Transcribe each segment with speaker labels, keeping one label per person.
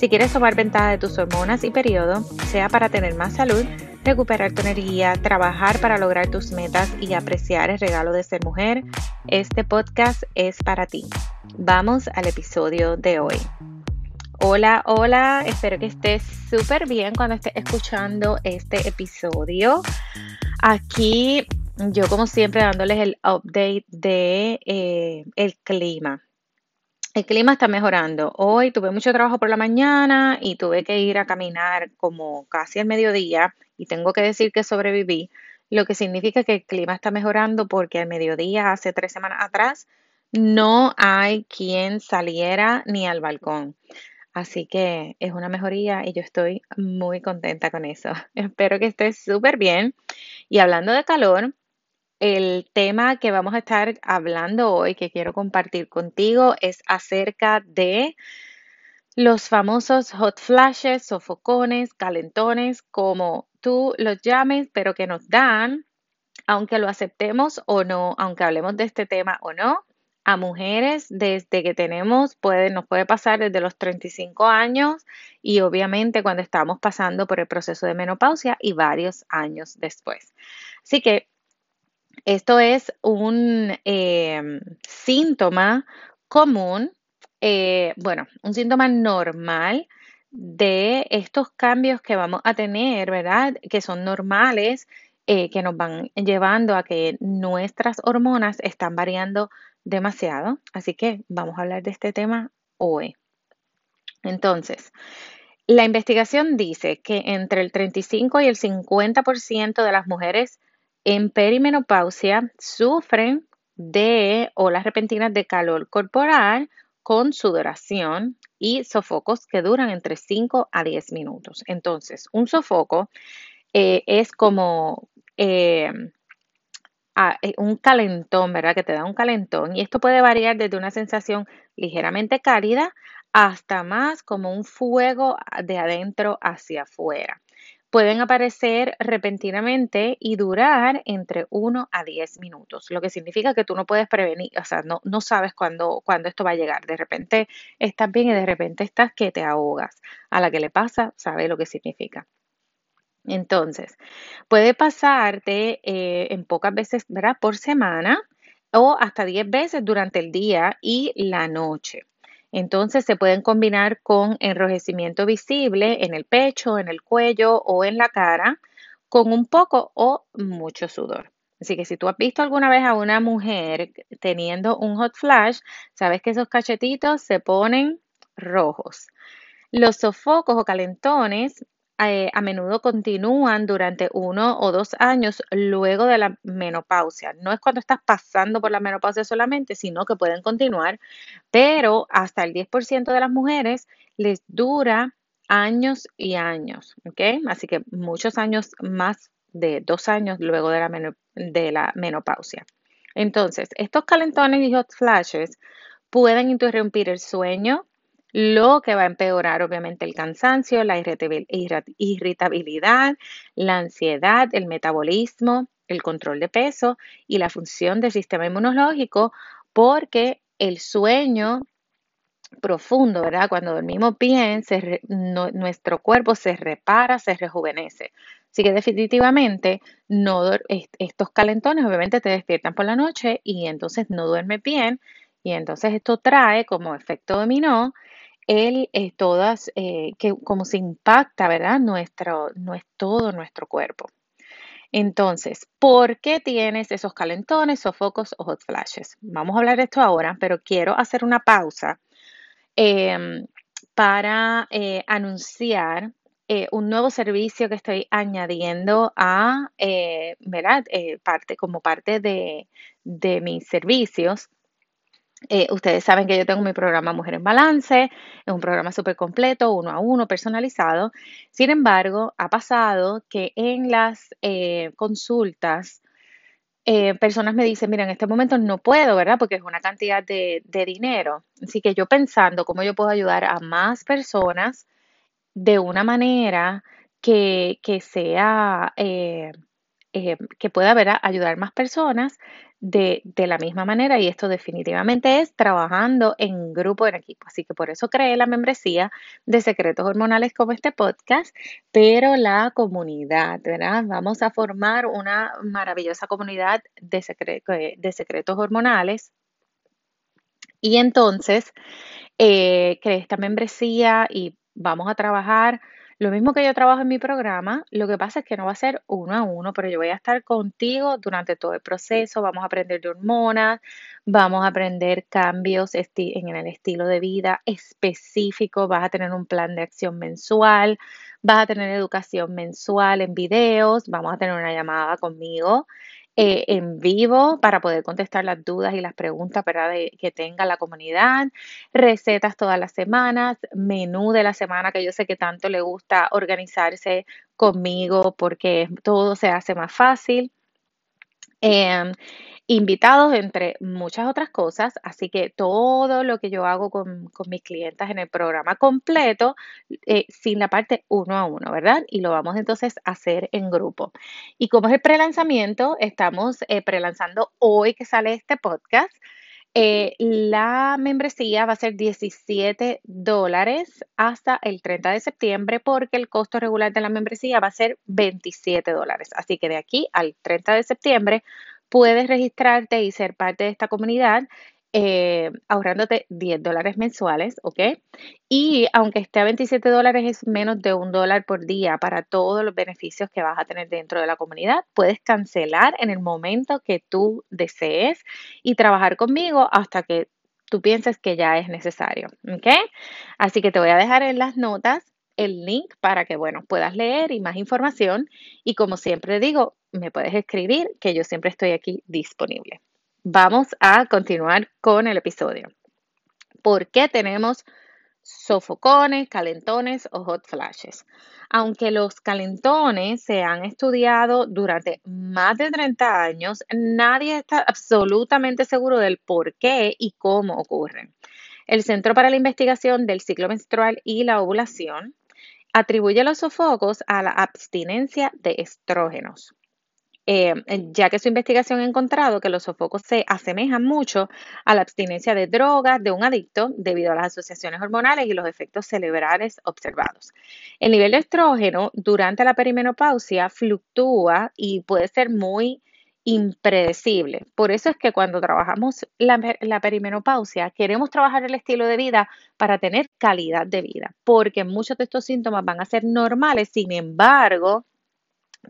Speaker 1: Si quieres tomar ventaja de tus hormonas y periodo, sea para tener más salud, recuperar tu energía, trabajar para lograr tus metas y apreciar el regalo de ser mujer, este podcast es para ti. Vamos al episodio de hoy. Hola, hola, espero que estés súper bien cuando estés escuchando este episodio. Aquí yo como siempre dándoles el update de eh, el clima. El clima está mejorando. Hoy tuve mucho trabajo por la mañana y tuve que ir a caminar como casi al mediodía y tengo que decir que sobreviví, lo que significa que el clima está mejorando porque al mediodía, hace tres semanas atrás, no hay quien saliera ni al balcón. Así que es una mejoría y yo estoy muy contenta con eso. Espero que estés súper bien. Y hablando de calor, el tema que vamos a estar hablando hoy, que quiero compartir contigo, es acerca de los famosos hot flashes, sofocones, calentones, como tú los llames, pero que nos dan, aunque lo aceptemos o no, aunque hablemos de este tema o no, a mujeres desde que tenemos, puede, nos puede pasar desde los 35 años y obviamente cuando estamos pasando por el proceso de menopausia y varios años después. Así que esto es un em, síntoma común, eh, bueno, un síntoma normal de estos cambios que vamos a tener, ¿verdad? Que son normales, eh, que nos van llevando a que nuestras hormonas están variando demasiado. Así que vamos a hablar de este tema hoy. Entonces, la investigación dice que entre el 35 y el 50% de las mujeres en perimenopausia sufren de olas repentinas de calor corporal con sudoración y sofocos que duran entre 5 a 10 minutos. Entonces, un sofoco eh, es como eh, eh, un calentón, ¿verdad? Que te da un calentón y esto puede variar desde una sensación ligeramente cálida hasta más como un fuego de adentro hacia afuera pueden aparecer repentinamente y durar entre 1 a 10 minutos, lo que significa que tú no puedes prevenir, o sea, no, no sabes cuándo, esto va a llegar. De repente estás bien y de repente estás que te ahogas. A la que le pasa, sabe lo que significa. Entonces, puede pasarte eh, en pocas veces, ¿verdad? Por semana o hasta 10 veces durante el día y la noche. Entonces se pueden combinar con enrojecimiento visible en el pecho, en el cuello o en la cara, con un poco o mucho sudor. Así que si tú has visto alguna vez a una mujer teniendo un hot flash, sabes que esos cachetitos se ponen rojos. Los sofocos o calentones eh, a menudo continúan durante uno o dos años luego de la menopausia. No es cuando estás pasando por la menopausia solamente, sino que pueden continuar, pero hasta el 10% de las mujeres les dura años y años, ¿ok? Así que muchos años más de dos años luego de la, de la menopausia. Entonces, estos calentones y hot flashes pueden interrumpir el sueño, lo que va a empeorar obviamente el cansancio, la irritabilidad, la ansiedad, el metabolismo, el control de peso y la función del sistema inmunológico, porque el sueño profundo, ¿verdad? Cuando dormimos bien, nuestro cuerpo se repara, se rejuvenece. Así que definitivamente no, estos calentones obviamente te despiertan por la noche y entonces no duermes bien y entonces esto trae como efecto dominó él es todas, eh, que como se impacta, ¿verdad? Nuestro, no es todo nuestro cuerpo. Entonces, ¿por qué tienes esos calentones, sofocos o hot flashes? Vamos a hablar de esto ahora, pero quiero hacer una pausa em, para eh, anunciar eh, un nuevo servicio que estoy añadiendo a, ¿verdad? parte, como parte de, de mis servicios Eh, ustedes saben que yo tengo mi programa Mujer en Balance, es un programa súper completo, uno a uno, personalizado. Sin embargo, ha pasado que en las eh, consultas, eh, personas me dicen, mira, en este momento no puedo, ¿verdad? Porque es una cantidad de, de dinero. Así que yo pensando cómo yo puedo ayudar a más personas de una manera que, que sea, eh, que pueda ¿verdad? ayudar más personas de, de la misma manera y esto definitivamente es trabajando en grupo, en equipo. Así que por eso creé la membresía de Secretos Hormonales como este podcast, pero la comunidad, ¿verdad? Vamos a formar una maravillosa comunidad de, secre- eh, de secretos hormonales y entonces eh, creé esta membresía y vamos a trabajar lo mismo que yo trabajo en mi programa. Lo que pasa es que no va a ser uno a uno, pero yo voy a estar contigo durante todo el proceso. Vamos a aprender de hormonas, vamos a aprender cambios en el estilo de vida específico. Vas a tener un plan de acción mensual, vas a tener educación mensual en videos, vamos a tener una llamada conmigo eh, en vivo para poder contestar las dudas y las preguntas que tenga la comunidad, recetas todas las semanas, menú de la semana que yo sé que tanto le gusta organizarse conmigo porque todo se hace más fácil. Em, invitados entre muchas otras cosas, así que todo lo que yo hago con, con mis clientas en el programa completo, eh, sin la parte uno a uno, ¿verdad? Y lo vamos entonces a hacer en grupo. Y como es el prelanzamiento, estamos eh, prelanzando hoy que sale este podcast. Eh, la membresía va a ser 17 dólares hasta el 30 de septiembre porque el costo regular de la membresía va a ser 27 dólares. Así que de aquí al 30 de septiembre puedes registrarte y ser parte de esta comunidad eh, ahorrándote 10 dólares mensuales, ¿ok? Y aunque esté a 27 dólares, es menos de un dólar por día para todos los beneficios que vas a tener dentro de la comunidad. Puedes cancelar en el momento que tú desees y trabajar conmigo hasta que tú pienses que ya es necesario, ¿ok? Así que te voy a dejar en las notas el link para que, bueno, puedas leer y más información. Y como siempre digo, me puedes escribir que yo siempre estoy aquí disponible. Vamos a continuar con el episodio. ¿Por qué tenemos sofocones, calentones o hot flashes? Aunque los calentones se han estudiado durante más de 30 años, nadie está absolutamente seguro del por qué y cómo ocurren. El Centro para la Investigación del Ciclo Menstrual y la Ovulación atribuye los sofocos a la abstinencia de estrógenos. Eh, ya que su investigación ha encontrado que los sofocos se asemejan mucho a la abstinencia de drogas de un adicto debido a las asociaciones hormonales y los efectos cerebrales observados. El nivel de estrógeno durante la perimenopausia fluctúa y puede ser muy impredecible. Por eso es que cuando trabajamos la, la perimenopausia, queremos trabajar el estilo de vida para tener calidad de vida, porque muchos de estos síntomas van a ser normales, sin embargo,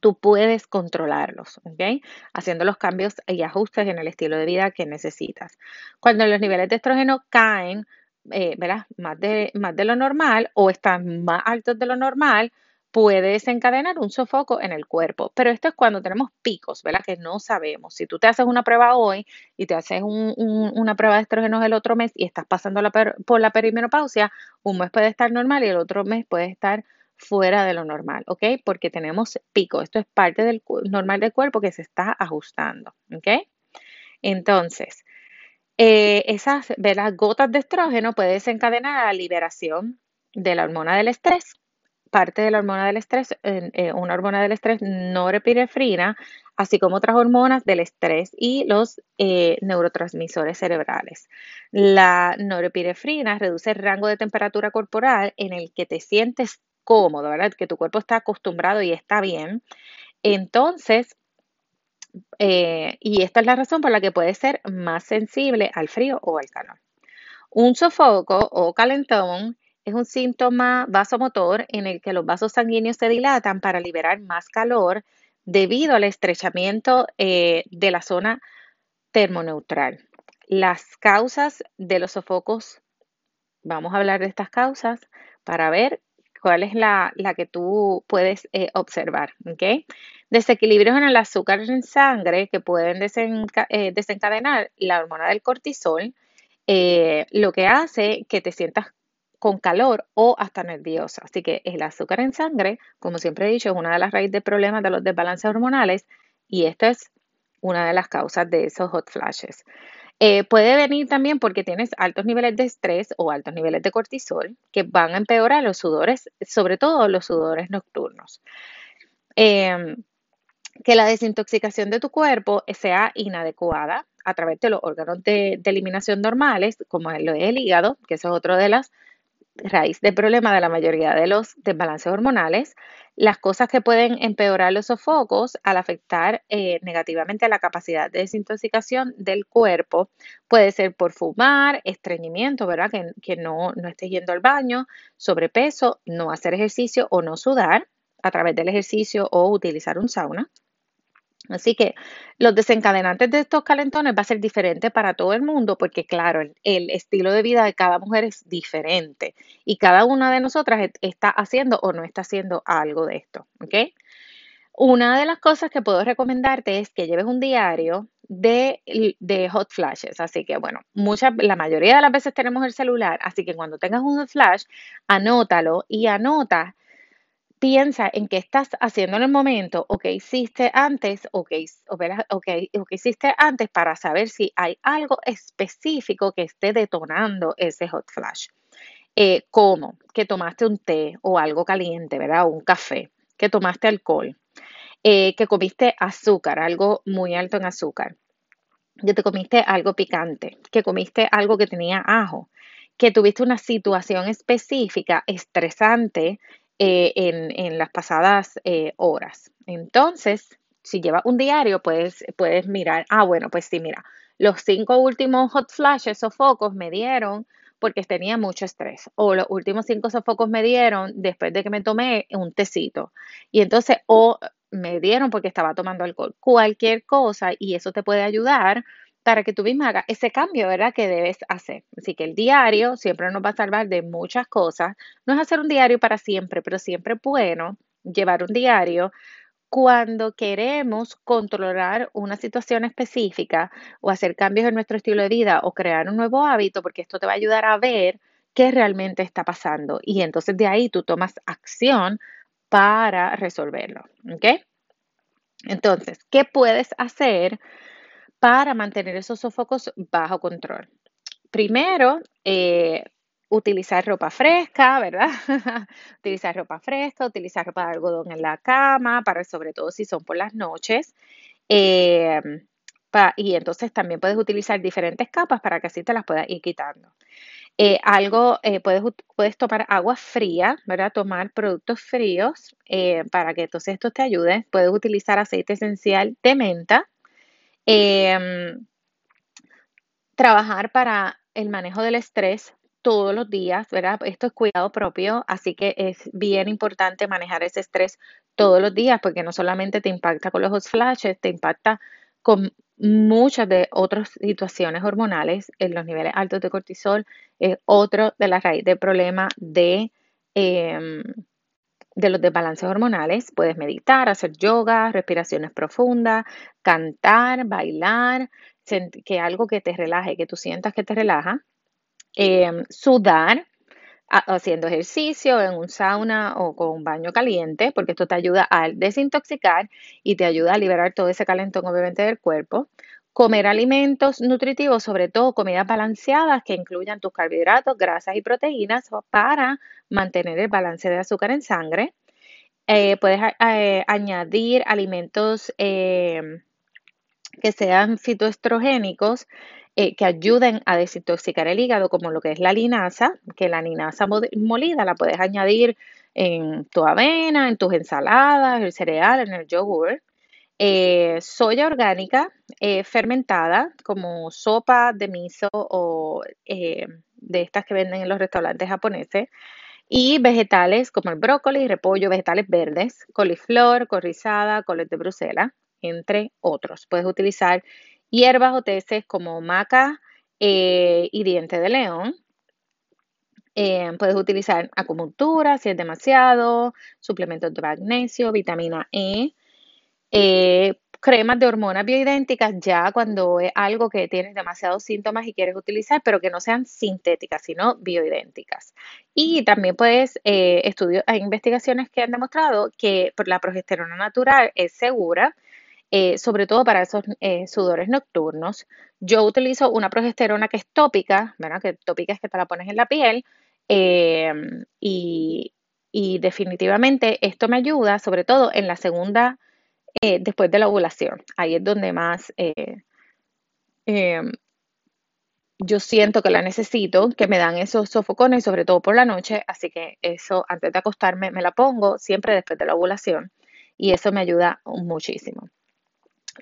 Speaker 1: tú puedes controlarlos, ¿ok? Haciendo los cambios y ajustes en el estilo de vida que necesitas. Cuando los niveles de estrógeno caen, eh, ¿verdad? Más de, más de lo normal o están más altos de lo normal, puede desencadenar un sofoco en el cuerpo. Pero esto es cuando tenemos picos, ¿verdad? Que no sabemos. Si tú te haces una prueba hoy y te haces un, un, una prueba de estrógenos el otro mes y estás pasando por la perimenopausia, un mes puede estar normal y el otro mes puede estar fuera de lo normal, ¿ok? Porque tenemos pico. Esto es parte del normal del cuerpo que se está ajustando, ¿ok? Entonces, eh, esas ¿verdad? gotas de estrógeno pueden desencadenar la liberación de la hormona del estrés. Parte de la hormona del estrés, eh, una hormona del estrés, norepinefrina, así como otras hormonas del estrés y los eh, neurotransmisores cerebrales. La norepinefrina reduce el rango de temperatura corporal en el que te sientes cómodo, ¿verdad? Que tu cuerpo está acostumbrado y está bien. Entonces, eh, y esta es la razón por la que puede ser más sensible al frío o al calor. Un sofoco o calentón es un síntoma vasomotor en el que los vasos sanguíneos se dilatan para liberar más calor debido al estrechamiento eh, de la zona termoneutral. Las causas de los sofocos, vamos a hablar de estas causas para ver cuál es la, que tú puedes eh, observar. Desequilibrios en el azúcar en sangre que pueden eh, desencadenar la hormona del cortisol eh, lo que hace que te sientas con calor o hasta nerviosa. Así que el azúcar en sangre, como siempre he dicho, es una de las raíces de problemas de los desbalances hormonales y esta es una de las causas de esos hot flashes. Eh, puede venir también porque tienes altos niveles de estrés o altos niveles de cortisol que van a empeorar los sudores, sobre todo los sudores nocturnos. Em, que la desintoxicación de tu cuerpo sea inadecuada a través de los órganos de, eliminación normales, como lo es el hígado, que eso es otro de las raíces de problema de la mayoría de los desbalances hormonales, las cosas que pueden empeorar los sofocos al afectar eh, negativamente la capacidad de desintoxicación del cuerpo. Puede ser por fumar, estreñimiento, ¿verdad? Que, que no, no estés yendo al baño, sobrepeso, no hacer ejercicio o no sudar a través del ejercicio o utilizar un sauna. Así que los desencadenantes de estos calentones va a ser diferente para todo el mundo porque claro, el, estilo de vida de cada mujer es diferente y cada una de nosotras está haciendo o no está haciendo algo de esto, ¿ok? Una de las cosas que puedo recomendarte es que lleves un diario de, de, hot flashes. Así que, bueno, muchas, la mayoría de las veces tenemos el celular, así que cuando tengas un hot flash, anótalo y anota piensa en qué estás haciendo en el momento o qué hiciste antes o qué, hiciste antes para saber si hay algo específico que esté detonando ese hot flash. Eh, como que tomaste un té o algo caliente, ¿verdad? O un café, que tomaste alcohol, eh, que comiste azúcar, algo muy alto en azúcar, que te comiste algo picante, que comiste algo que tenía ajo, que tuviste una situación específica estresante eh, en, las pasadas eh, horas. Entonces, si llevas un diario, puedes, puedes mirar, ah, bueno, pues sí, mira, los cinco últimos hot flashes o focos me dieron porque tenía mucho estrés. O los últimos cinco sofocos me dieron después de que me tomé un tecito. Y entonces, o me dieron porque estaba tomando alcohol. Cualquier cosa, y eso te puede ayudar para que tú misma hagas ese cambio, ¿verdad? Que debes hacer. Así que el diario siempre nos va a salvar de muchas cosas. No es hacer un diario para siempre, pero siempre es bueno llevar un diario cuando queremos controlar una situación específica o hacer cambios en nuestro estilo de vida o crear un nuevo hábito, porque esto te va a ayudar a ver qué realmente está pasando. Y entonces de ahí tú tomas acción para resolverlo. ¿Ok? Entonces, ¿qué puedes hacer? Para mantener esos sofocos bajo control. Primero, eh, utilizar ropa fresca, ¿verdad? utilizar ropa fresca, utilizar ropa de algodón en la cama, para sobre todo si son por las noches. Eh, y entonces también puedes utilizar diferentes capas para que así te las puedas ir quitando. Eh, algo, puedes, puedes tomar agua fría, ¿verdad? Tomar productos fríos para que entonces esto te ayude. Puedes utilizar aceite esencial de menta, Em, trabajar para el manejo del estrés todos los días, ¿verdad? Esto es cuidado propio, así que es bien importante manejar ese estrés todos los días porque no solamente te impacta con los flashes, te impacta con muchas de otras situaciones hormonales. En los niveles altos de cortisol es otro de las raíces del problema de em, de los desbalances hormonales. Puedes meditar, hacer yoga, respiraciones profundas, cantar, bailar, que algo que te relaje, que tú sientas que te relaja. Em, sudar, haciendo ejercicio en un sauna o con un baño caliente, porque esto te ayuda a desintoxicar y te ayuda a liberar todo ese calentón obviamente del cuerpo. Comer alimentos nutritivos, sobre todo comidas balanceadas que incluyan tus carbohidratos, grasas y proteínas para mantener el balance de azúcar en sangre. Eh, puedes eh, añadir alimentos eh, que sean fitoestrogénicos que ayuden a desintoxicar el hígado, como lo que es la linaza, que la linaza molida la puedes añadir en tu avena, en tus ensaladas, el cereal, en el yogur. Eh, soya orgánica eh, fermentada, como sopa de miso o eh, de estas que venden en los restaurantes japoneses, y vegetales como el brócoli, repollo, vegetales verdes, coliflor, corrizada, coles de Bruselas, entre otros. Puedes utilizar hierbas o teces como maca y diente de león. puedes utilizar acupuntura si es demasiado, suplementos de magnesio, vitamina E, eh, cremas de hormonas bioidénticas ya cuando es algo que tienes demasiados síntomas y quieres utilizar, pero que no sean sintéticas, sino bioidénticas. Y también puedes, eh, estudios, hay investigaciones que han demostrado que la progesterona natural es segura, eh, sobre todo para esos eh, sudores nocturnos. Yo utilizo una progesterona que es tópica, ¿verdad? Que tópica es que te la pones en la piel. y, y definitivamente esto me ayuda, sobre todo en la segunda eh, después de la ovulación. Ahí es donde más eh, em, yo siento que la necesito, que me dan esos sofocones, sobre todo por la noche, así que eso antes de acostarme me la pongo siempre después de la ovulación y eso me ayuda muchísimo.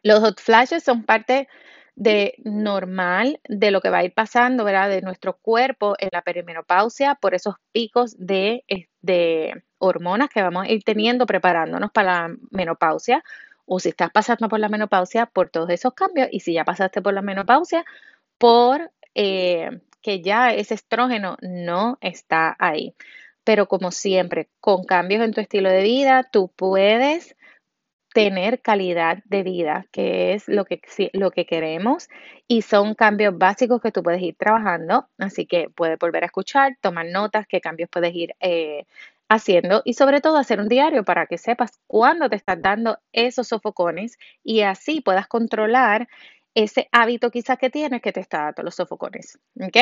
Speaker 1: Los hot flashes son parte de normal de lo que va a ir pasando, ¿verdad? De nuestro cuerpo en la perimenopausia por esos picos de, de hormonas que vamos a ir teniendo preparándonos para la menopausia o si estás pasando por la menopausia, por todos esos cambios, y si ya pasaste por la menopausia, por eh, que ya ese estrógeno no está ahí. Pero como siempre, con cambios en tu estilo de vida, tú puedes tener calidad de vida, que es lo que, lo que queremos, y son cambios básicos que tú puedes ir trabajando, así que puedes volver a escuchar, tomar notas, qué cambios puedes ir eh, haciendo y sobre todo hacer un diario para que sepas cuándo te estás dando esos sofocones y así puedas controlar ese hábito quizás que tienes que te está dando los sofocones. ¿Ok?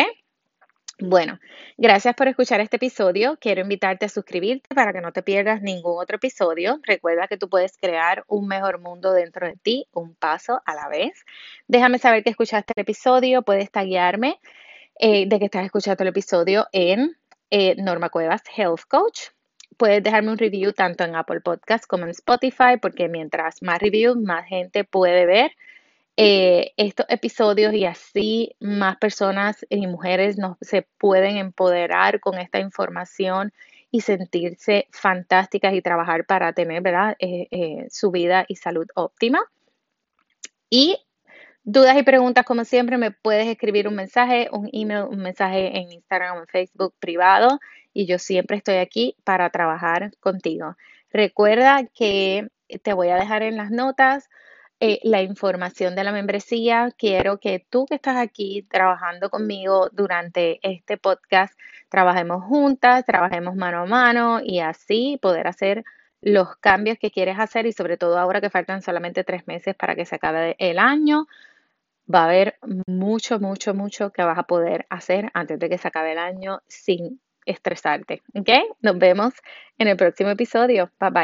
Speaker 1: Bueno, gracias por escuchar este episodio. Quiero invitarte a suscribirte para que no te pierdas ningún otro episodio. Recuerda que tú puedes crear un mejor mundo dentro de ti, un paso a la vez. Déjame saber que escuchaste el episodio. Puedes taguearme eh, de que estás escuchando el episodio en eh, Norma Cuevas Health Coach. Puedes dejarme un review tanto en Apple Podcast como en Spotify, porque mientras más reviews, más gente puede ver eh, estos episodios y así más personas y mujeres se pueden empoderar con esta información y sentirse fantásticas y trabajar para tener ¿verdad? Eh, su vida y salud óptima. Y Dudas y preguntas, como siempre, me puedes escribir un mensaje, un email, un mensaje en Instagram o en Facebook privado y yo siempre estoy aquí para trabajar contigo. Recuerda que te voy a dejar en las notas eh, la información de la membresía. Quiero que tú que estás aquí trabajando conmigo durante este podcast, trabajemos juntas, trabajemos mano a mano y así poder hacer los cambios que quieres hacer y sobre todo ahora que faltan solamente tres meses para que se acabe el año va a haber mucho, mucho, mucho que vas a poder hacer antes de que se acabe el año sin estresarte. ¿Ok? Nos vemos en el próximo episodio. Bye bye.